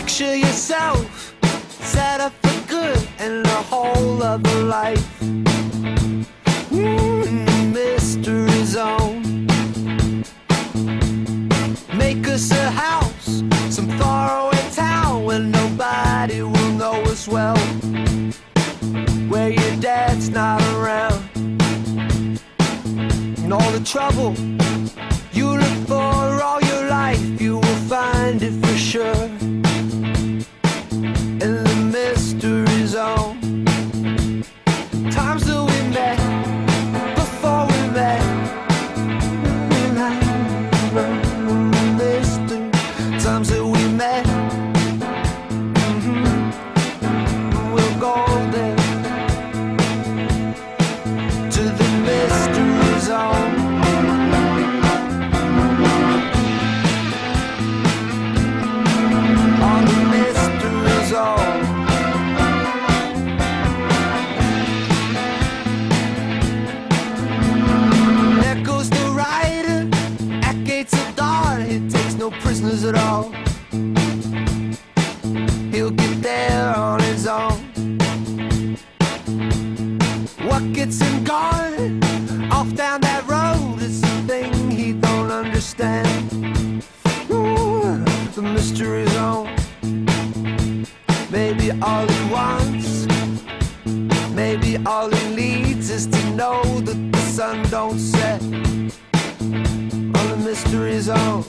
Picture yourself set up for good and a whole other life. Mm, mystery zone. Make us a house, some faraway town where nobody will know us well. Where your dad's not around. And all the trouble understand. Ooh, the mystery zone. Maybe all he wants, maybe all he needs is to know that the sun don't set on the mystery zone.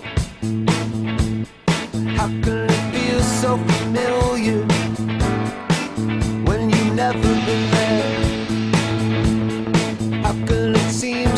How can it feel so familiar when you've never been there? How can it seem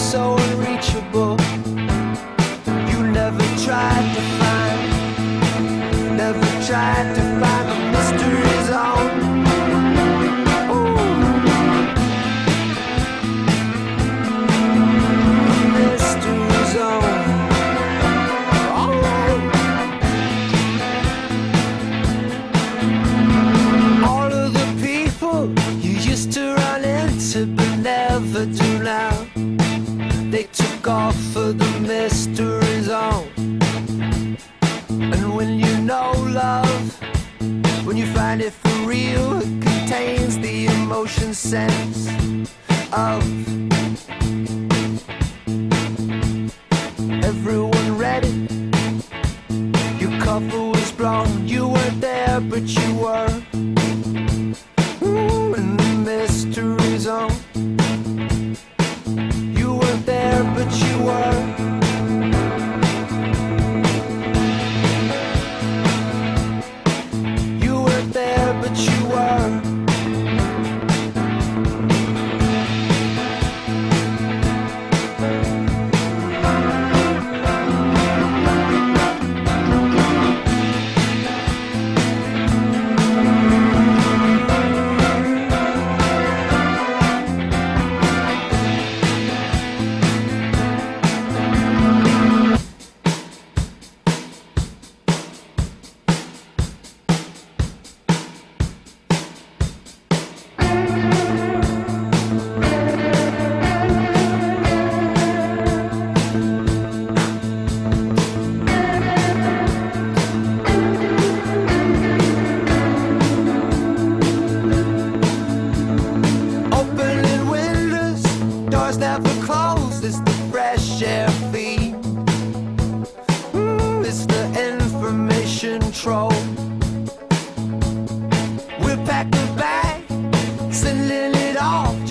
never do now. They took off for the mystery zone. And when you know love, when you find it for real, it contains the emotion sense of everyone ready. Your cover was blown, you weren't there, but you were. Ooh, in the mystery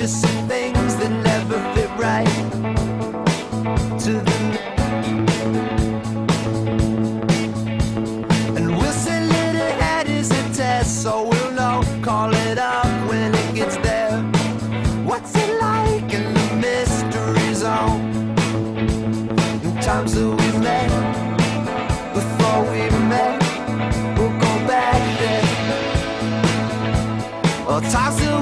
just some things that never fit right to the and we'll send little ahead as a test so we'll know. Call it up when it gets there. What's it like in the mystery zone? In times that we met before we met we'll go back there. Or times that